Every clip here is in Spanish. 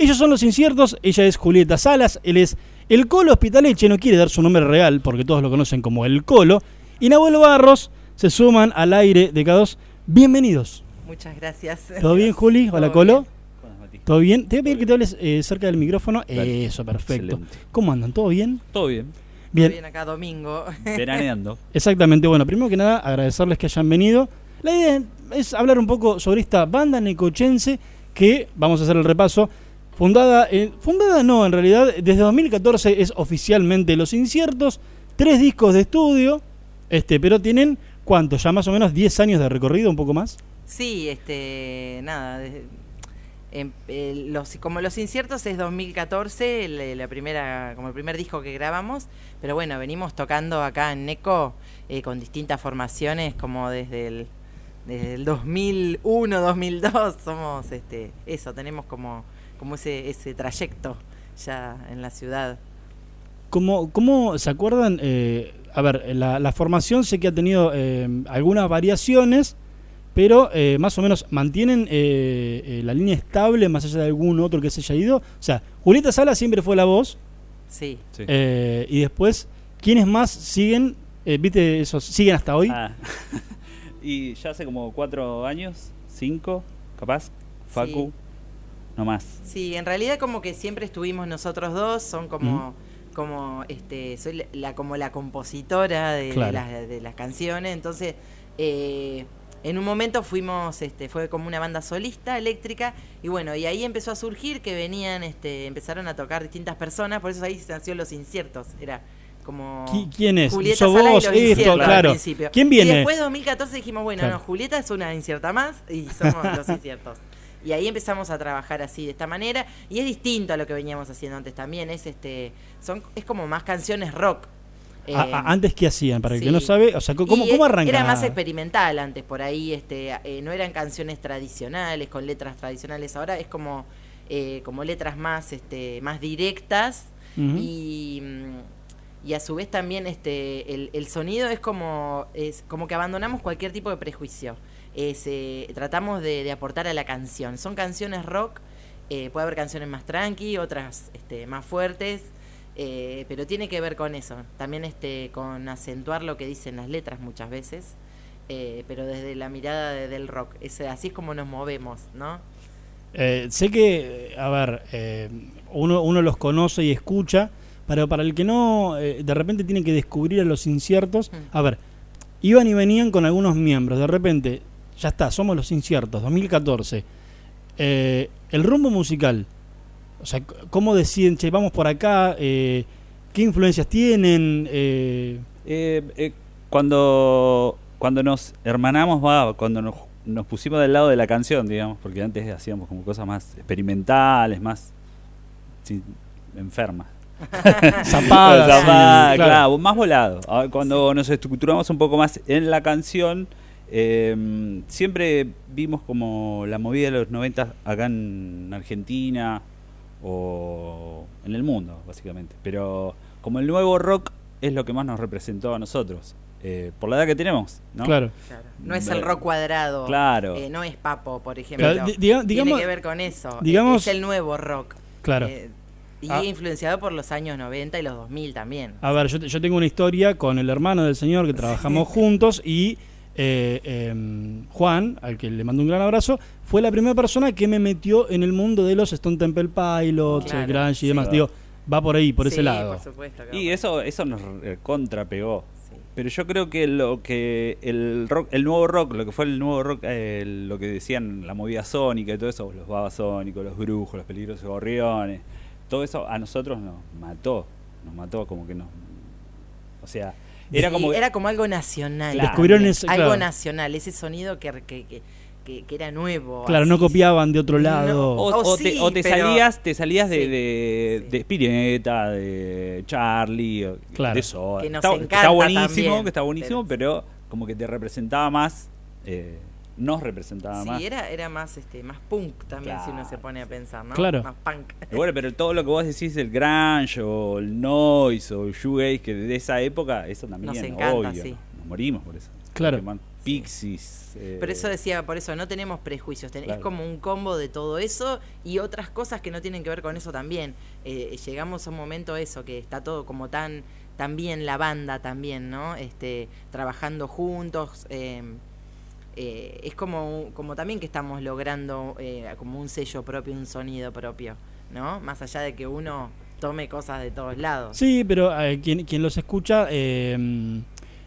Ellos son los inciertos, ella es Julieta Salas, él es el Colo Hospitaleche, no quiere dar su nombre real porque todos lo conocen como el Colo. Y Nahuel Barros se suman al aire de K2. Bienvenidos. Muchas gracias. ¿Todo bien, Juli? Hola, Todo Colo. bien. ¿Todo bien? Te voy a pedir que te hables eh, cerca del micrófono. Eso, perfecto. Excelente. ¿Cómo andan? ¿Todo bien? Todo bien. Bien. Bien acá domingo. Veraneando. Exactamente, bueno, primero que nada agradecerles que hayan venido. La idea es hablar un poco sobre esta banda necochense que, vamos a hacer el repaso, fundada, en- fundada no, en realidad, desde 2014 es oficialmente Los Inciertos, tres discos de estudio, este, pero tienen, ¿cuánto? Ya más o menos 10 años de recorrido, un poco más. Sí, este, nada, em- los, como Los Inciertos es 2014, el- la primera, como el primer disco que grabamos, pero bueno, venimos tocando acá en Neco eh, con distintas formaciones, como desde el, desde el 2001, 2002, somos, este, eso, tenemos como, como ese, ese trayecto ya en la ciudad. ¿Cómo, cómo se acuerdan? Eh, a ver, la, la formación sé que ha tenido eh, algunas variaciones, pero eh, más o menos mantienen eh, eh, la línea estable más allá de algún otro que se haya ido. O sea, Julieta Sala siempre fue la voz, Sí. Sí. eh, y después, ¿quiénes más siguen? Eh, ¿Viste esos? ¿Siguen hasta hoy? Ah. y ya hace como cuatro años, cinco, capaz, Facu, no más. Sí, en realidad como que siempre estuvimos nosotros dos, son como, como este, soy la, como la compositora de, de Claro. las, de las canciones, entonces eh, en un momento fuimos, este, fue como una banda solista eléctrica, y bueno, y ahí empezó a surgir que venían, este, empezaron a tocar distintas personas, por eso ahí se nació Los Inciertos, era como... ¿Qui- ¿Quién es? Julieta ¿Sos Sala y vos? Esto, Inciertos al claro. principio. ¿Quién Y viene? después de 2014 dijimos, bueno, Claro. no, Julieta es una incierta más y somos los inciertos. Y ahí empezamos a trabajar así, de esta manera. Y es distinto a lo que veníamos haciendo antes también. Es este son es como más canciones rock. Eh, a- antes, ¿qué hacían? Para el que no sabe, o sea, ¿cómo, y cómo? Era más experimental antes, por ahí, este, eh, no eran canciones tradicionales, con letras tradicionales. Ahora es como, eh, como letras más, este, más directas y, mm, y a su vez también este, el, el sonido es como, es como que abandonamos cualquier tipo de prejuicio. Eh, tratamos de, aportar a la canción. Son canciones rock, eh, puede haber canciones más tranqui, otras este, más fuertes. Eh, pero tiene que ver con eso, también este, con acentuar lo que dicen las letras muchas veces, pero desde la mirada de- del rock. Es, así es como nos movemos, ¿no? Sé que, a ver, uno, uno los conoce y escucha, pero para el que no, eh, de repente tiene que descubrir a los inciertos. Mm. A ver, iban y venían con algunos miembros, de repente, ya está, somos los inciertos, 2014. Eh, el rumbo musical, o sea, ¿cómo deciden, che, vamos por acá? Eh, ¿Qué influencias tienen? Eh, Eh, eh, cuando, cuando nos hermanamos, va, cuando nos, nos pusimos del lado de la canción, digamos, porque antes hacíamos como cosas más experimentales, más enfermas. zapadas, Zapadas, sí, claro, más volado. Cuando nos estructuramos un poco más en la canción, eh, siempre vimos como la movida de los 90 acá en Argentina o en el mundo, básicamente. Pero como el nuevo rock es lo que más nos representó a nosotros, eh, por la edad que tenemos, ¿no? Claro. Claro. No es el rock cuadrado. Claro. eh, no es Papo, por ejemplo. Claro, di- diga- digamos- Tiene que ver con eso. digamos- es el nuevo rock. Claro. Eh, y Ah. influenciado por los años 90 y los 2000 también. A ver, yo, te- yo tengo una historia con el hermano del señor que trabajamos juntos y eh, em, Juan, al que le mando un gran abrazo, fue la primera persona que me metió en el mundo de los Stone Temple Pilots, Claro, el grunge y demás. sí. Digo, va por ahí, por ese Sí, lado. por supuesto. Y eso, eso nos contrapegó. Sí. Pero yo creo que lo que el rock, el nuevo rock, lo que fue el nuevo rock, eh, lo que decían la movida sónica y todo eso, los babasónicos, los brujos, los peligrosos gorriones, todo eso a nosotros nos mató, nos mató como que nos, o sea, era Sí, como era como algo nacional. Claro. Descubrieron ese- Algo claro. nacional, ese sonido que, que, que, que- que era nuevo. Claro, no copiaban de otro No, lado. o, Oh, o te, sí, o te pero- salías, te salías de, Sí, de, sí. de Spinetta, de Charlie, o- Claro. de Soda. Que nos está, encanta está buenísimo, también, que está buenísimo, pero, como que te representaba más, eh, nos representaba más. Sí, era, era más este más punk también, si uno se pone a pensar, ¿no? Claro. Más punk. Bueno, pero todo lo que vos decís, el grunge o el noise o el shoegaze, que de esa época, eso también Nos es encanta, obvio. sí. Nos morimos por eso. Claro. Porque, man, Pixies. eh, Pero eso decía, por eso no tenemos prejuicios, ten- Claro. es como un combo de todo eso y otras cosas que no tienen que ver con eso también. Eh, llegamos a un momento eso, que está todo como tan, tan bien la banda también, ¿no? Este, trabajando juntos. eh, eh, es como, como también que estamos logrando eh, como un sello propio, un sonido propio, ¿no? Más allá de que uno tome cosas de todos lados. Sí, pero eh, quien, quien los escucha, eh,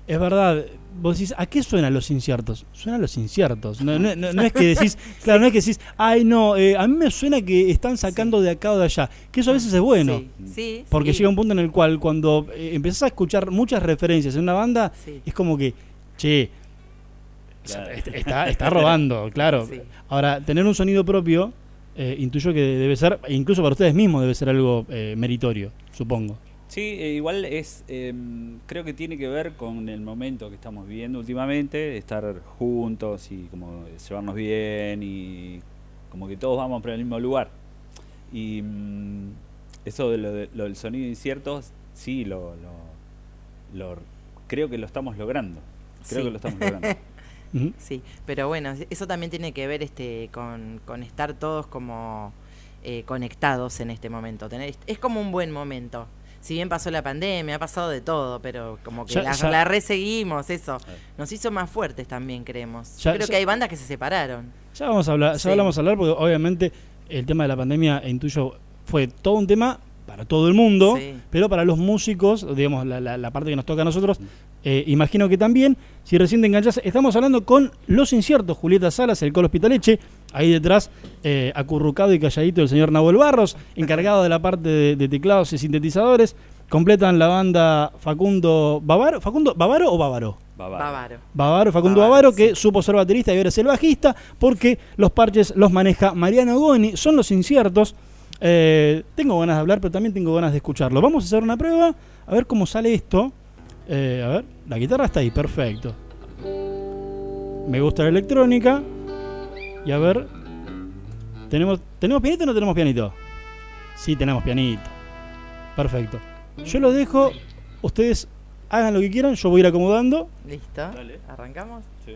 es verdad. Vos decís, ¿a qué suenan los inciertos? Suenan los inciertos. No, no- no- no es que decís, claro, no es que decís, ay, no, eh, a mí me suena que están sacando de acá o de allá. Que eso a veces es bueno. Sí, sí, Porque sí, llega un punto en el cual cuando eh, empezás a escuchar muchas referencias en una banda, es como que, che, Claro. está, está robando, claro. Sí. Ahora, tener un sonido propio, eh, intuyo que debe ser, e incluso para ustedes mismos debe ser algo eh, meritorio, supongo. Sí, eh, igual es, eh, creo que tiene que ver con el momento que estamos viviendo últimamente, estar juntos y como llevarnos bien y como que todos vamos para el mismo lugar. Y mm, eso de lo, de- lo del sonido incierto, sí, lo, lo, lo- creo que lo estamos logrando. Creo Sí. que lo estamos logrando. Sí, pero bueno, eso también tiene que ver este con, con estar todos como eh, conectados en este momento. Tener, es como un buen momento. Si bien pasó la pandemia, ha pasado de todo, pero como que Ya- la, ya- la reseguimos, eso. Nos hizo más fuertes también, creemos. Yo creo que hay bandas que se separaron. Ya vamos a hablar, ya Sí. hablamos a hablar porque obviamente el tema de la pandemia, intuyo, fue todo un tema para todo el mundo, Sí. pero para los músicos, digamos, la, la- la parte que nos toca a nosotros, eh, imagino que también, si recién te enganchás, estamos hablando con Los Inciertos, Julieta Salas, el Colo Hospitaleche, ahí detrás, eh, acurrucado y calladito el señor Nahuel Barros, encargado de la parte de, de teclados y sintetizadores, completan la banda Facundo Bavaro, Facundo Bavaro o Bávaro. Bávaro. Bavaro, Facundo Bavaro, que sí. supo ser baterista y ahora es el bajista, porque los parches los maneja Mariano Goni, son los inciertos. Eh, tengo ganas de hablar, pero también tengo ganas de escucharlo. Vamos a hacer una prueba, a ver cómo sale esto. Eh, a ver, la guitarra está ahí, perfecto. Me gusta la electrónica. Y a ver, ¿tenemos, ¿tenemos pianito o no tenemos pianito? Sí, tenemos pianito. Perfecto. Yo lo dejo, ustedes hagan lo que quieran, yo voy a ir acomodando. ¿Listo? Dale. ¿Arrancamos? Sí.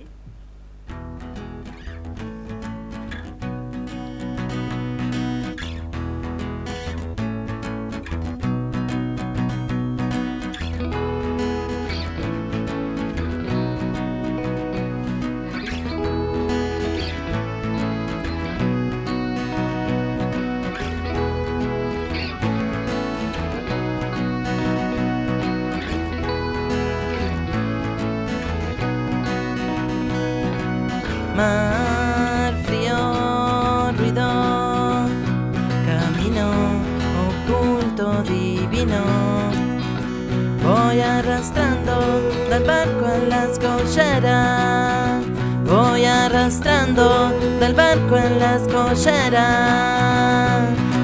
Mar, frío, ruido, camino oculto, divino. Voy arrastrando del barco en las colleras. Voy arrastrando del barco en las colleras.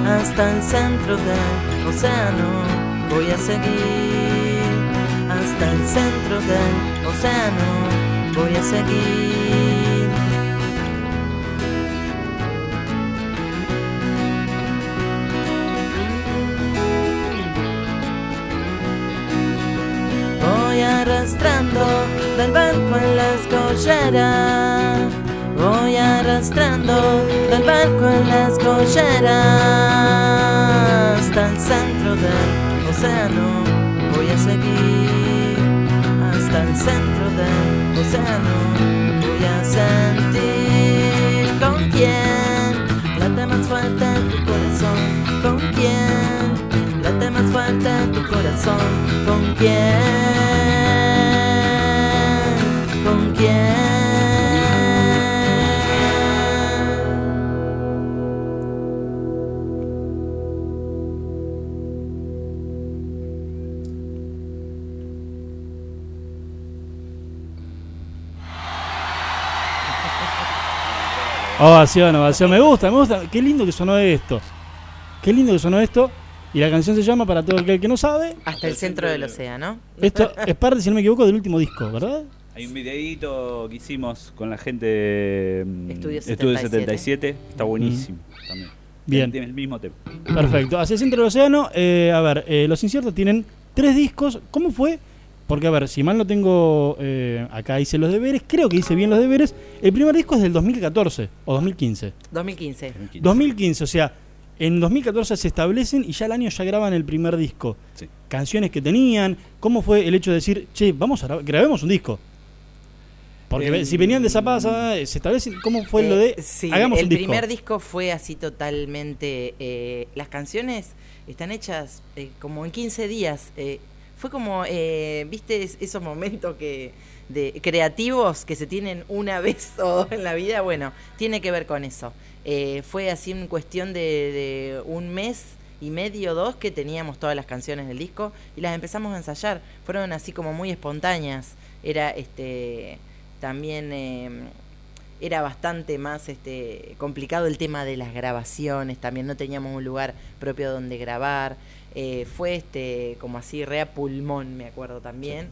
Hasta el centro del océano voy a seguir. Hasta el centro del océano voy a seguir. Arrastrando del barco en las colleras. Voy arrastrando del barco en las colleras. Hasta el centro del océano voy a seguir. Hasta el centro del océano Ovación, ovación. Me gusta, me gusta. Qué lindo que sonó esto. Qué lindo que sonó esto. Y la canción se llama, para todo aquel que no sabe, Hasta el centro del océano. esto es parte, si no me equivoco, del último disco, ¿verdad? Hay un videíto que hicimos con la gente de mm, Estudio Estudio 77. 77. Está buenísimo también. Bien. Tiene el mismo tema. Perfecto. Hacia el centro del océano, eh, a ver, eh, Los Inciertos tienen tres discos. ¿Cómo fue Porque, a ver, si mal no tengo. eh, acá hice los deberes, creo que hice bien los deberes. El primer disco es del 2014 o 2015. 2015. 2015, o sea, en 2014 se establecen y ya al año ya graban el primer disco. Sí. Canciones que tenían. ¿Cómo fue el hecho de decir, che, vamos a grabar, grabemos un disco? Porque Eh, si venían de Zapasa, se establecen. ¿Cómo fue lo de. Eh, sí, hagamos el un disco? primer disco fue así totalmente. eh, las canciones están hechas eh, como en 15 días. Fue como, eh, viste, es- esos momentos que de creativos que se tienen una vez o dos en la vida. Bueno, tiene que ver con eso. Eh, fue así en cuestión de, de un mes y medio, dos, que teníamos todas las canciones del disco y las empezamos a ensayar. Fueron así como muy espontáneas. Era este también eh, era bastante más este complicado el tema de las grabaciones, también no teníamos un lugar propio donde grabar. Eh, fue este como así re a pulmón, me acuerdo también.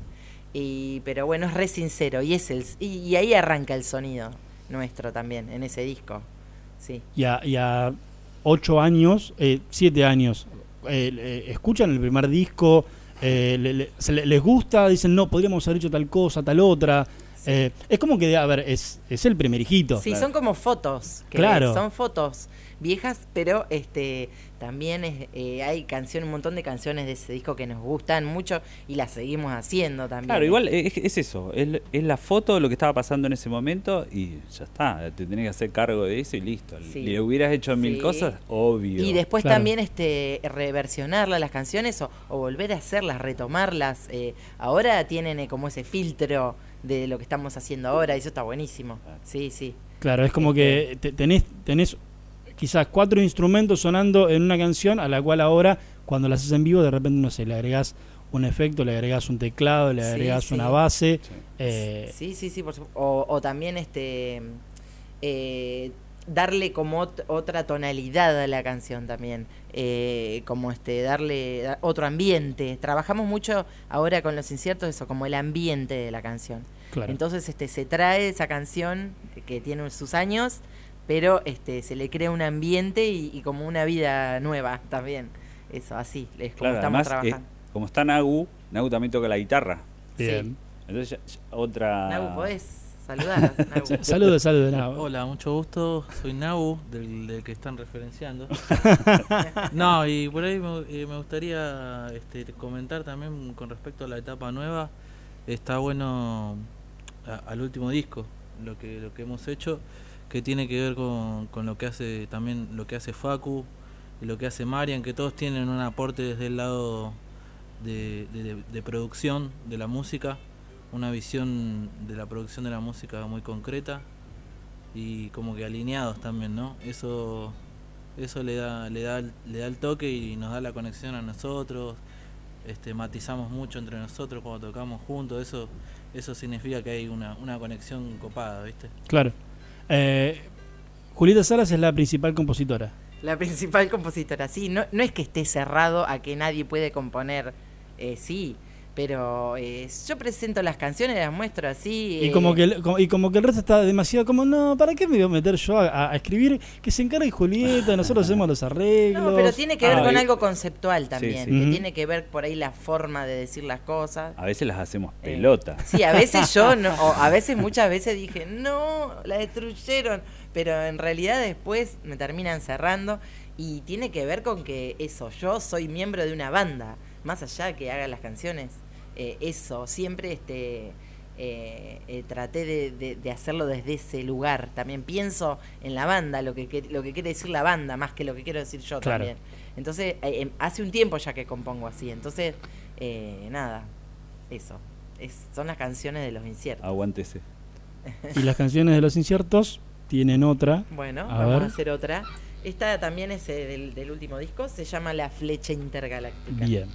Y pero bueno, es re sincero y es el y, y ahí arranca el sonido nuestro también en ese disco. Sí. Y a, y a ocho años, eh, siete años, eh, escuchan el primer disco, eh, le- le- se le- les gusta, dicen, no, podríamos haber hecho tal cosa, tal otra. Eh, es como que, a ver, es, es el primer hijito. Sí, Claro. son como fotos. que Claro. Son fotos viejas, pero este también es, eh, hay canciones, un montón de canciones de ese disco que nos gustan mucho y las seguimos haciendo también. Claro, igual es, es eso, es, es la foto de lo que estaba pasando en ese momento y ya está, te tenés que hacer cargo de eso y listo. Sí. Le hubieras hecho mil Sí. cosas, obvio. Y después Claro. también este reversionarlas las canciones o, o volver a hacerlas, retomarlas. eh, ahora tienen eh, como ese filtro de lo que estamos haciendo ahora y eso está buenísimo. Sí, sí. Claro, es como que te- tenés, tenés quizás cuatro instrumentos sonando en una canción a la cual ahora, cuando la haces en vivo, de repente, no sé, le agregás un efecto, le agregás un teclado, le agregás sí. una base. Sí. eh, Sí, sí, sí, por supuesto. O, o también este eh, darle como ot- otra tonalidad a la canción también. Eh, como este, darle da- otro ambiente. Trabajamos mucho ahora con los inciertos, eso, como el ambiente de la canción. claro. Entonces este, se trae esa canción que tiene sus años, pero este, se le crea un ambiente y, y como una vida nueva también. Eso, así, es como Claro, estamos además, eh, trabajando. como está Nagu, Nagu también toca la guitarra. Bien. Entonces, ya- ya otra. Nagu, ¿podés saludar? Saludos, saludos. nada. Hola, mucho gusto. Soy Nau, del, del que están referenciando. no, y por ahí me, eh, me gustaría este, comentar también con respecto a la etapa nueva. Está bueno a- al último disco, lo que, lo que hemos hecho, que tiene que ver con, con lo que hace también lo que hace Facu y lo que hace Marian, que todos tienen un aporte desde el lado de, de- de- de producción de la música, una visión de la producción de la música muy concreta y como que alineados también, ¿no? Eso eso le da le da el- le da el toque y nos da la conexión a nosotros. Este matizamos mucho entre nosotros cuando tocamos juntos, eso eso significa que hay una, una conexión copada, ¿viste? Claro. Eh, Julieta Salas es la principal compositora. La principal compositora, sí, no, no es que esté cerrado a que nadie puede componer, eh, sí, pero eh, yo presento las canciones, las muestro así. Y eh, como que el, como- y como que el resto está demasiado como, no, ¿para qué me voy a meter yo a, escribir? Que se encargue Julieta, nosotros hacemos los arreglos. No, pero tiene que ver Ah, con y- algo conceptual también, sí. que tiene que ver por ahí la forma de decir las cosas. A veces las hacemos Eh, pelota. Sí, a veces yo, no, o a veces, muchas veces dije, no, la destruyeron, pero en realidad después me terminan cerrando y tiene que ver con que eso, yo soy miembro de una banda, más allá de que haga las canciones, eh, eso, siempre este... eh, eh, traté de, de- de hacerlo desde ese lugar. También pienso en la banda, lo que, que- lo que quiere decir la banda, más que lo que quiero decir yo Claro. también. Entonces, eh, em, hace un tiempo ya que compongo así. Entonces, eh, nada, eso. Es, son las canciones de los inciertos. Aguántese. Y las canciones de los inciertos tienen otra. Bueno, A vamos ver. a hacer otra. Esta también es del, del último disco, se llama La Flecha Intergaláctica. Bien.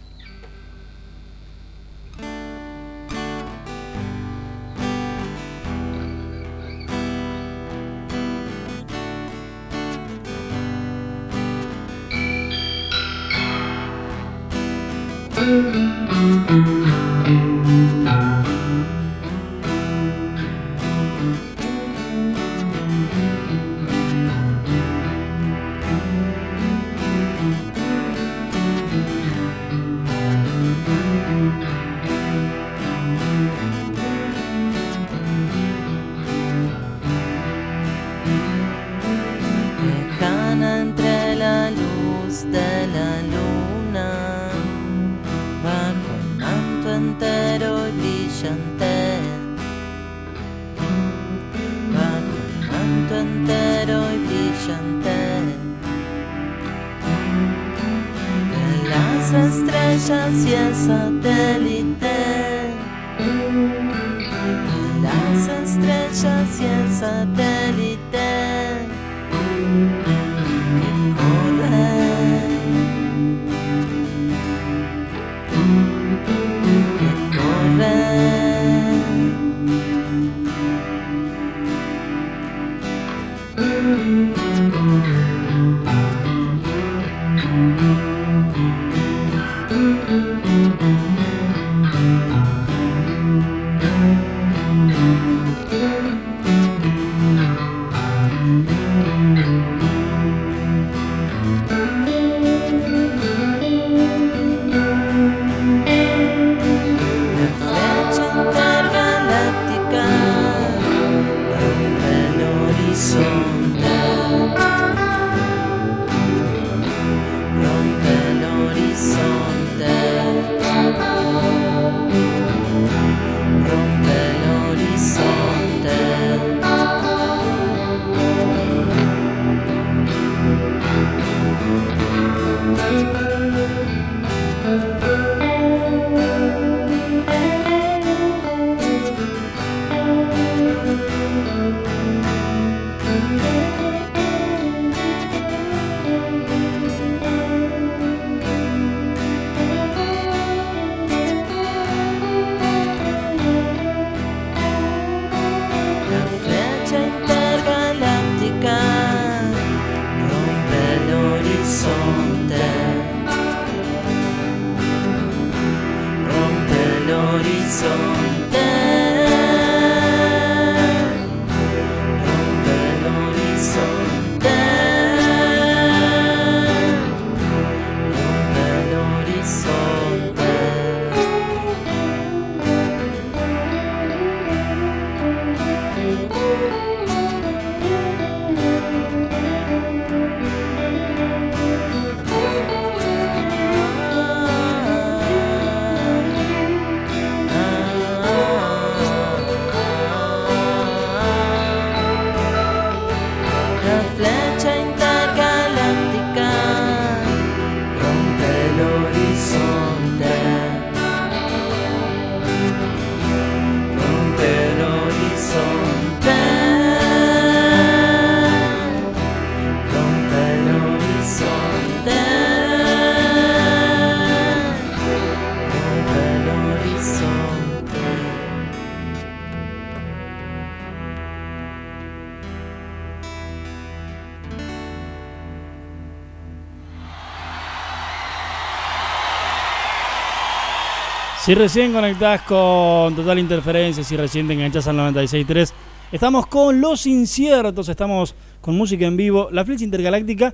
Si recién conectás con Total Interferencia, si recién te enganchás al 96.3, estamos con Los Inciertos, estamos con música en vivo, La Flecha Intergaláctica,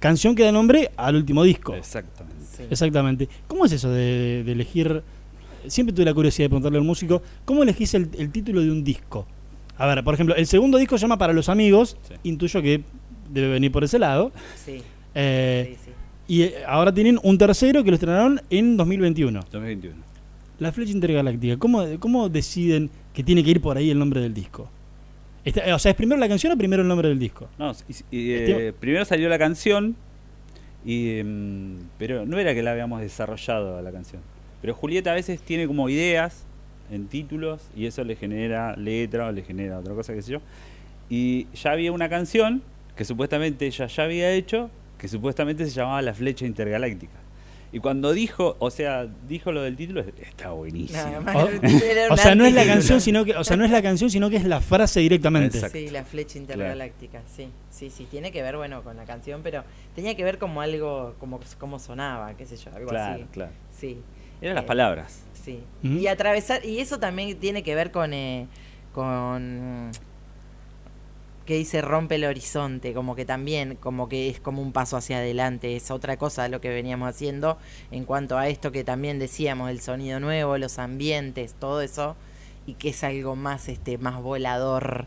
canción que da nombre al último disco. Exactamente. Exactamente. ¿Cómo es eso de, de elegir? Siempre tuve la curiosidad de preguntarle al músico, ¿cómo elegís el, el título de un disco? A ver, por ejemplo, el segundo disco se llama Para los Amigos, Sí. intuyo que debe venir por ese lado. Sí, Eh, sí, sí. Y eh, ahora tienen un tercero que lo estrenaron en 2021. 2021. La Flecha Intergaláctica, ¿cómo, ¿cómo deciden que tiene que ir por ahí el nombre del disco? Está- o sea, ¿es primero la canción o primero el nombre del disco? No, y- y, eh, primero salió la canción, y, em, pero no era que la habíamos desarrollado la canción. Pero Julieta a veces tiene como ideas en títulos y eso le genera letra o le genera otra cosa, qué sé yo. Y ya había una canción que supuestamente ella ya había hecho, que supuestamente se llamaba La Flecha Intergaláctica. Y cuando dijo, o sea, dijo lo del título, está buenísimo. O, sea, no es la canción, sino que, o sea, no es la canción, sino que es la frase directamente. Exacto. Sí, la flecha intergaláctica, sí, sí, sí, tiene que ver, bueno, con la canción, pero tenía que ver como algo, como como sonaba, qué sé yo, algo Claro, así. claro. Sí, Eran las Eh, palabras. sí. Y atravesar, y eso también tiene que ver con, eh, con que dice rompe el horizonte, como que también, como que es como un paso hacia adelante, es otra cosa lo que veníamos haciendo en cuanto a esto que también decíamos, el sonido nuevo, los ambientes, todo eso, y que es algo más, este, más volador,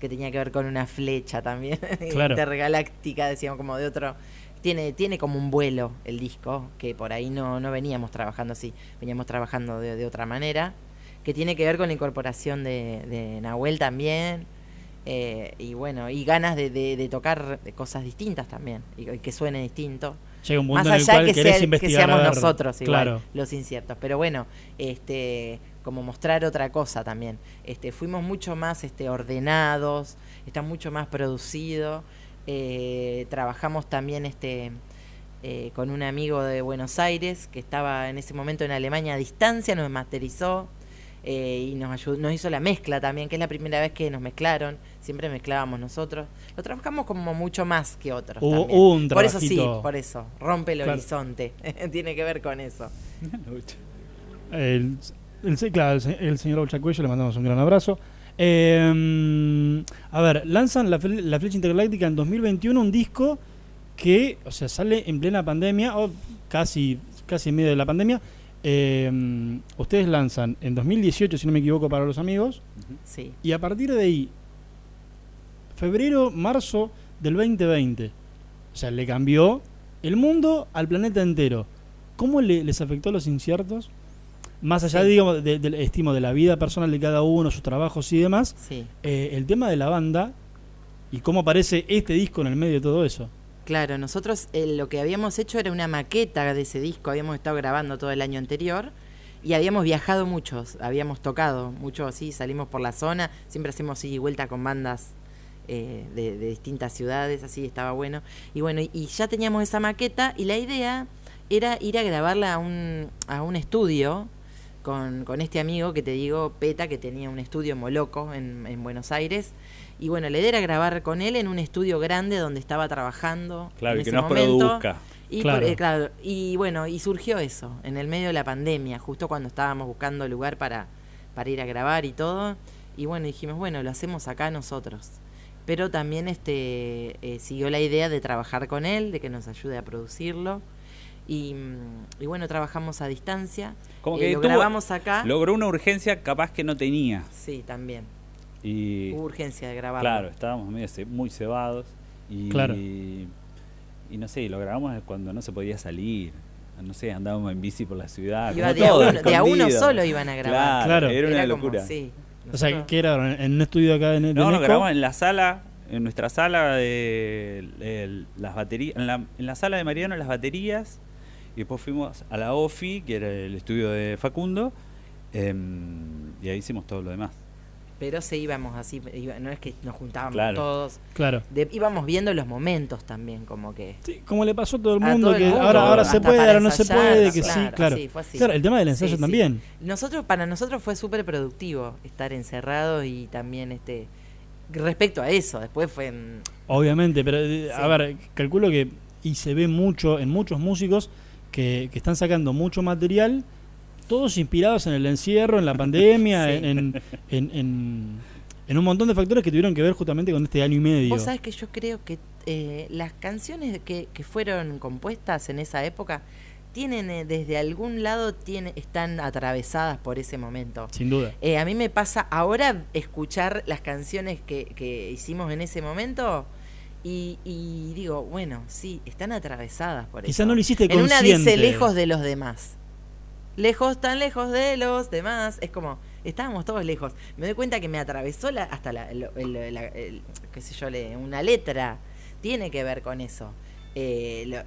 que tenía que ver con una flecha también, Claro. intergaláctica, decíamos como de otro, tiene, tiene como un vuelo el disco, que por ahí no, no veníamos trabajando así, veníamos trabajando de, de otra manera, que tiene que ver con la incorporación de, de Nahuel también, eh, y bueno, y ganas de, de- de tocar cosas distintas también, y, y que suene distinto. Llega un Más punto en el allá cual que, querés sea- que investigar. seamos a ver, nosotros igual, Claro. los inciertos. Pero bueno, este como mostrar otra cosa también. Este, fuimos mucho más este, ordenados, está mucho más producido. eh, trabajamos también este eh, con un amigo de Buenos Aires que estaba en ese momento en Alemania a distancia, nos masterizó eh, y nos ayudó, nos hizo la mezcla también, que es la primera vez que nos mezclaron, siempre mezclábamos nosotros. Lo trabajamos como mucho más que otros. Hubo- también. hubo un por eso sí, por eso, rompe el Claro. horizonte, tiene que ver con eso. El, el, claro, el, el señor Olchacuello, le mandamos un gran abrazo. Eh, a ver, lanzan la, la Flecha Intergaláctica en 2021, un disco que, o sea, sale en plena pandemia, o casi, casi en medio de la pandemia. Eh, ustedes lanzan en 2018, si no me equivoco, para los amigos, Sí. y a partir de ahí, febrero, marzo del 2020, o sea, le cambió el mundo al planeta entero. ¿Cómo le- les afectó a los inciertos? Más allá, Sí. digamos, de- del estimo de la vida personal de cada uno, sus trabajos y demás, Sí, eh, el tema de la banda y cómo aparece este disco en el medio de todo eso. Claro, nosotros eh, lo que habíamos hecho era una maqueta de ese disco, habíamos estado grabando todo el año anterior y habíamos viajado muchos, habíamos tocado mucho así, salimos por la zona, siempre hacemos ida y vuelta con bandas eh, de, distintas ciudades, así estaba bueno. Y bueno, y ya teníamos esa maqueta y la idea era ir a grabarla a un, a un estudio con, con este amigo que te digo, Peta, que tenía un estudio en Moloco, en, en Buenos Aires. Y bueno, la idea era grabar con él en un estudio grande donde estaba trabajando. Claro, en y que nos momento. produzca. Y, Claro. por- eh, claro, y bueno, y surgió eso, en el medio de la pandemia, justo cuando estábamos buscando lugar para, para ir a grabar y todo. Y bueno, dijimos, bueno, lo hacemos acá nosotros. Pero también este eh, siguió la idea de trabajar con él, de que nos ayude a producirlo. Y, mm, y bueno, trabajamos a distancia. Como Eh, que lo tuvo- grabamos acá. Logró una urgencia capaz que no tenía. Sí, también. Y Hubo urgencia de grabarlo. claro, estábamos medio ce- muy cebados. Y, Claro. y no sé, lo grabamos cuando no se podía salir. No sé, andábamos en bici por la ciudad. Iba como de, a uno, de a uno escondidos. solo iban a grabar. Claro, Claro. era una locura. sí, O sea, que era en un estudio acá en, de No, nos Neco. grabamos en la sala, en nuestra sala de el- las baterías, en la, en la sala de Mariano las baterías, y después fuimos a la OFI, que era el estudio de Facundo, em, y ahí hicimos todo lo demás. Pero se íbamos así, iba- no es que nos juntábamos Claro. todos. Claro. De- íbamos viendo los momentos también, como que. Sí, como le pasó a todo el mundo, todo el que mundo, ahora, ahora se puede, ahora no se puede, que sí, claro, claro. sí, fue así. Claro, el tema del ensayo Sí, sí. también. Nosotros, para nosotros fue súper productivo estar encerrados y también este respecto a eso. Después fue en- Obviamente, pero eh, a ver, calculo que y se ve mucho en muchos músicos que, que están sacando mucho material, todos inspirados en el encierro, en la pandemia, Sí. en, en, en- un montón de factores que tuvieron que ver justamente con este año y medio. Vos sabés que yo creo que eh, las canciones que, que fueron compuestas en esa época tienen eh, desde algún lado tiene, están atravesadas por ese momento. Sin duda. Eh, a mí me pasa ahora escuchar las canciones que, que hicimos en ese momento y, y digo, bueno, sí, están atravesadas por Quizá eso. no lo hiciste En una consciente. dice lejos de los demás. Lejos, tan lejos de los demás. Es como, estábamos todos lejos. Me doy cuenta que me atravesó la, hasta la, el- el- el- qué sé yo, una letra. Tiene que ver con eso. Eh, lo-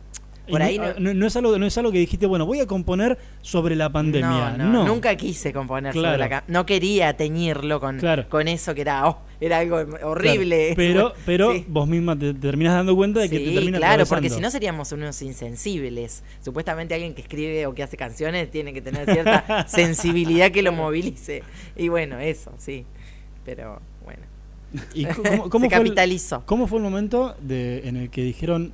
por no- ahí no, ah, no, no es algo, no es algo que dijiste, bueno, voy a componer sobre la pandemia. No, no, nunca quise componer sobre la ca- No quería teñirlo con, Claro. con eso que era, oh, era algo horrible. Claro, Pero, pero Sí. vos misma te, te terminás dando cuenta de que te Sí, termina claro, porque si no seríamos unos insensibles. Supuestamente alguien que escribe o que hace canciones tiene que tener cierta sensibilidad que lo movilice. Y bueno, eso, sí. Pero bueno, ¿Y cómo, cómo se fue el- capitalizó. ¿Cómo fue el momento de, en el que dijeron,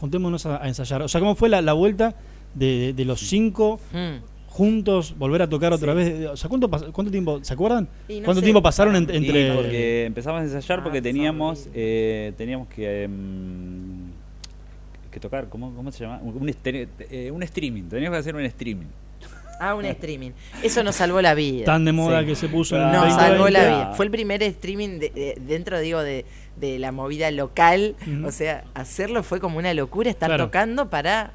juntémonos a, a ensayar? O sea, ¿cómo fue la, la vuelta de, de- de los cinco Mm. juntos, volver a tocar otra Sí. vez? O sea, ¿cuánto, tiempo, ¿se acuerdan? No ¿Cuánto sé, tiempo pasaron en- entre...? porque empezamos a ensayar porque Ah, teníamos sorry. eh, teníamos que em, que tocar, ¿cómo, cómo se llama? Un, eh, un streaming, teníamos que hacer un streaming. Ah, un streaming. Eso nos salvó la vida. Tan de moda Sí. que se puso en Nos 2020. salvó la vida. Fue el primer streaming de- de- dentro, digo, de, de la movida local. O sea, hacerlo fue como una locura estar Claro. tocando para.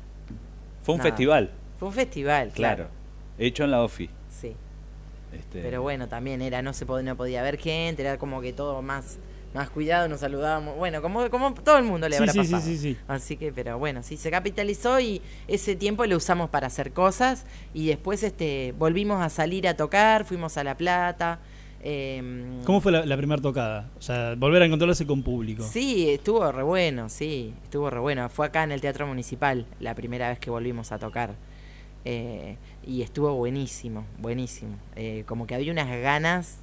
Fue un festival, Fue un festival, claro. claro. Hecho en la OFI. Sí. Este, Pero bueno, también era, no se podía, no podía ver gente, era como que todo más, más cuidado, nos saludábamos. Bueno, como, como todo el mundo le Sí, habrá sí, pasado. sí, sí. Así que, pero bueno, sí, se capitalizó y ese tiempo lo usamos para hacer cosas y después este volvimos a salir a tocar, fuimos a La Plata. em, ¿Cómo fue la, la primera tocada? O sea, volver a encontrarse con público. Sí, estuvo re bueno, sí, estuvo re bueno. Fue acá en el Teatro Municipal la primera vez que volvimos a tocar. Eh, y estuvo buenísimo, buenísimo. Eh, como que había unas ganas,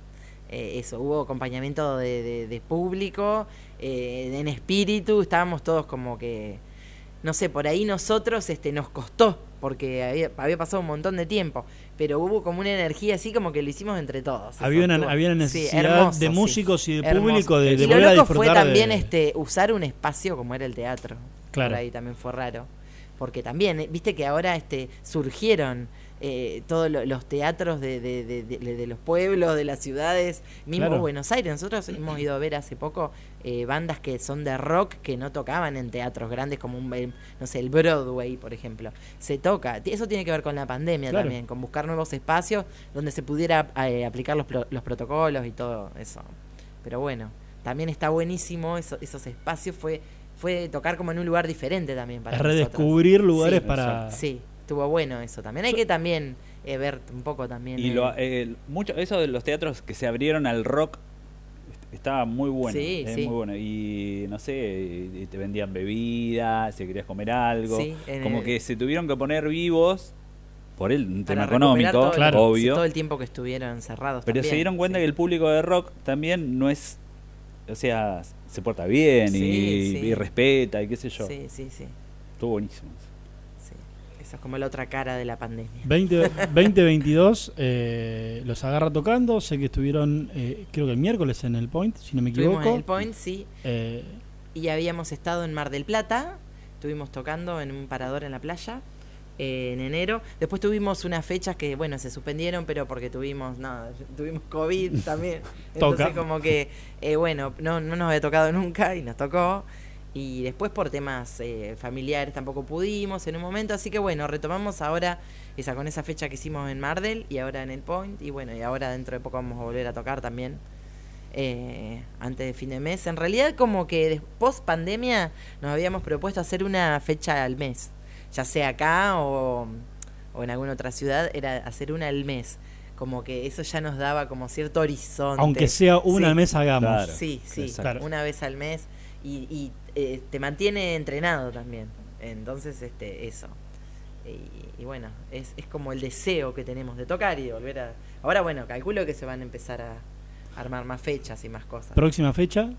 eh, eso, hubo acompañamiento de, de- de público, eh, en espíritu, estábamos todos como que, no sé, por ahí nosotros este, nos costó, porque había, había pasado un montón de tiempo, pero hubo como una energía así como que lo hicimos entre todos. Había una, había una sí, necesidad hermoso, de sí. músicos y de Hermoso. público de, de y lo volver a loco fue también de- este usar un espacio como era el teatro. Claro. Por ahí también fue raro. Porque también, eh, viste que ahora este surgieron eh, todos lo- los teatros de, de- de- los pueblos, de las ciudades, mismo Claro. Buenos Aires. Nosotros hemos ido a ver hace poco eh, bandas que son de rock que no tocaban en teatros grandes como un, no sé, el Broadway, por ejemplo. Se toca. Eso tiene que ver con la pandemia Claro. también, con buscar nuevos espacios donde se pudiera eh, aplicar los, los protocolos y todo eso. Pero bueno, también está buenísimo eso- esos espacios. Fue fue tocar como en un lugar diferente también para nosotros. redescubrir lugares Sí, para... Sí, estuvo bueno eso también. Hay que también eh, ver un poco también. Y eh, lo, eh, mucho, eso de los teatros que se abrieron al rock est- estaba muy bueno. Sí, eh, sí. muy bueno. Y no sé, y te vendían bebidas, si querías comer algo. Sí, como el- que se tuvieron que poner vivos por el tema económico, todo, el- Claro. obvio. todo el tiempo que estuvieron cerrados. Pero se dieron cuenta que el público de rock también no es. O sea, se porta bien y, y respeta y qué sé yo. Sí, sí, sí, Estuvo buenísimo. Es como la otra cara de la pandemia. 20, 2022 eh, los agarra tocando. Sé que estuvieron, eh, creo que el miércoles en el Point, si no me Estuvimos equivoco. en el Point, sí. Eh, Y habíamos estado en Mar del Plata. Estuvimos tocando en un parador en la playa. eh, en enero. Después tuvimos unas fechas que, bueno, se suspendieron, pero porque tuvimos, nada, tuvimos COVID también. Entonces, Toca. como que, eh, bueno, no, no nos había tocado nunca y nos tocó. Y después por temas eh, familiares tampoco pudimos en un momento. Así que, bueno, retomamos ahora esa con esa fecha que hicimos en Mardel y ahora en el Point. Y bueno, y ahora dentro de poco vamos a volver a tocar también. eh, antes de fin de mes. En realidad, como que post pandemia nos habíamos propuesto hacer una fecha al mes, ya sea acá o, o en alguna otra ciudad, era hacer una al mes. Como que eso ya nos daba como cierto horizonte. aunque sea una Sí. al mes, hagamos. Claro. Sí, sí. Claro. una vez al mes y, y, eh, te mantiene entrenado también. Entonces, este, eso. Y, y bueno, es, es como el deseo que tenemos de tocar y de volver a... Ahora, bueno, calculo que se van a empezar a armar más fechas y más cosas. Próxima fecha,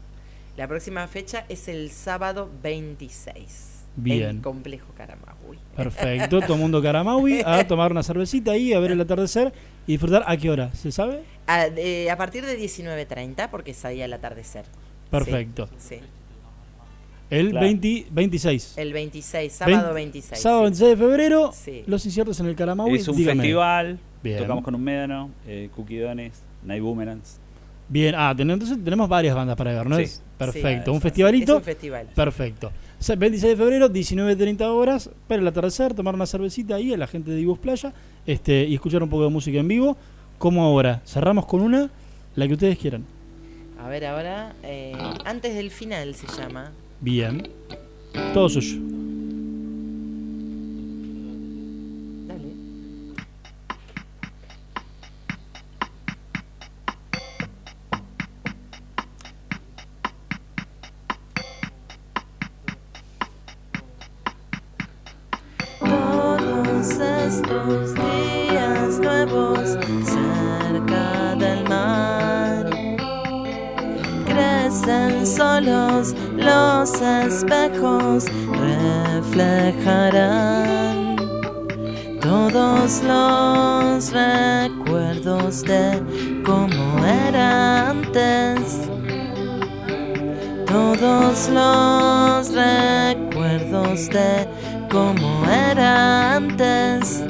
La próxima fecha es el sábado 26. Bien. En Complejo Caramagüey. perfecto. Todo mundo Caramaui a tomar una cervecita ahí, a ver el atardecer y disfrutar. ¿A qué hora? ¿Se sabe? A, a partir de 19.30, porque es ahí al atardecer. Perfecto. Sí, sí. El Claro. 20 26. El 26, sábado 26. Sábado sí. 26 de febrero, Sí. los inciertos en el Caramaui. es un dígame. festival, Bien. tocamos con un médano, eh, Cookiedones, Night Boomerangs. Bien, ah, ten- entonces tenemos varias bandas para ver, ¿no? Sí. Es perfecto. Sí, un es festivalito. un festival. Perfecto. O sea, 26 de febrero, 19.30 horas, para el atardecer, tomar una cervecita ahí a la gente de Ibus Playa este, y escuchar un poco de música en vivo. Como ahora, cerramos con una, la que ustedes quieran. A ver, ahora, eh, antes del final se llama. Bien. Todo suyo. Todos los recuerdos de cómo era antes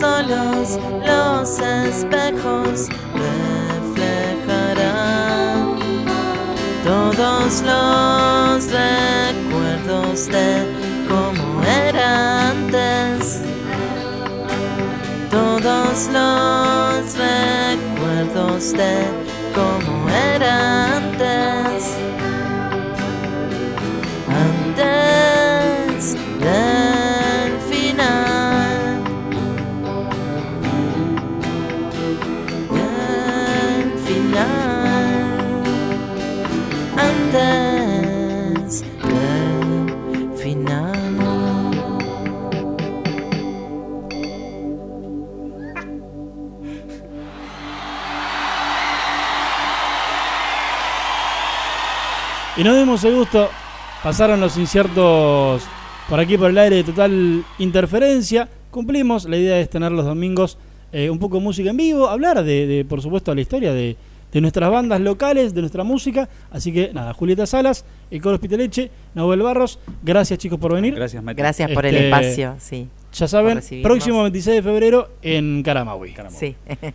solos los espejos, reflejarán todos los recuerdos de cómo era antes. Todos los recuerdos de cómo era Y nos dimos el gusto, pasaron los inciertos por aquí por el aire de total interferencia. Cumplimos, la idea es tener los domingos eh, un poco de música en vivo, hablar de, de, por supuesto, la historia de, de nuestras bandas locales, de nuestra música. Así que nada, Julieta Salas, el Coro Hospitaleche, Nahuel Barros, gracias chicos por venir. Gracias, Mati. Gracias por el Este, espacio, sí. Ya saben, próximo 26 de febrero en Caramaui. Sí.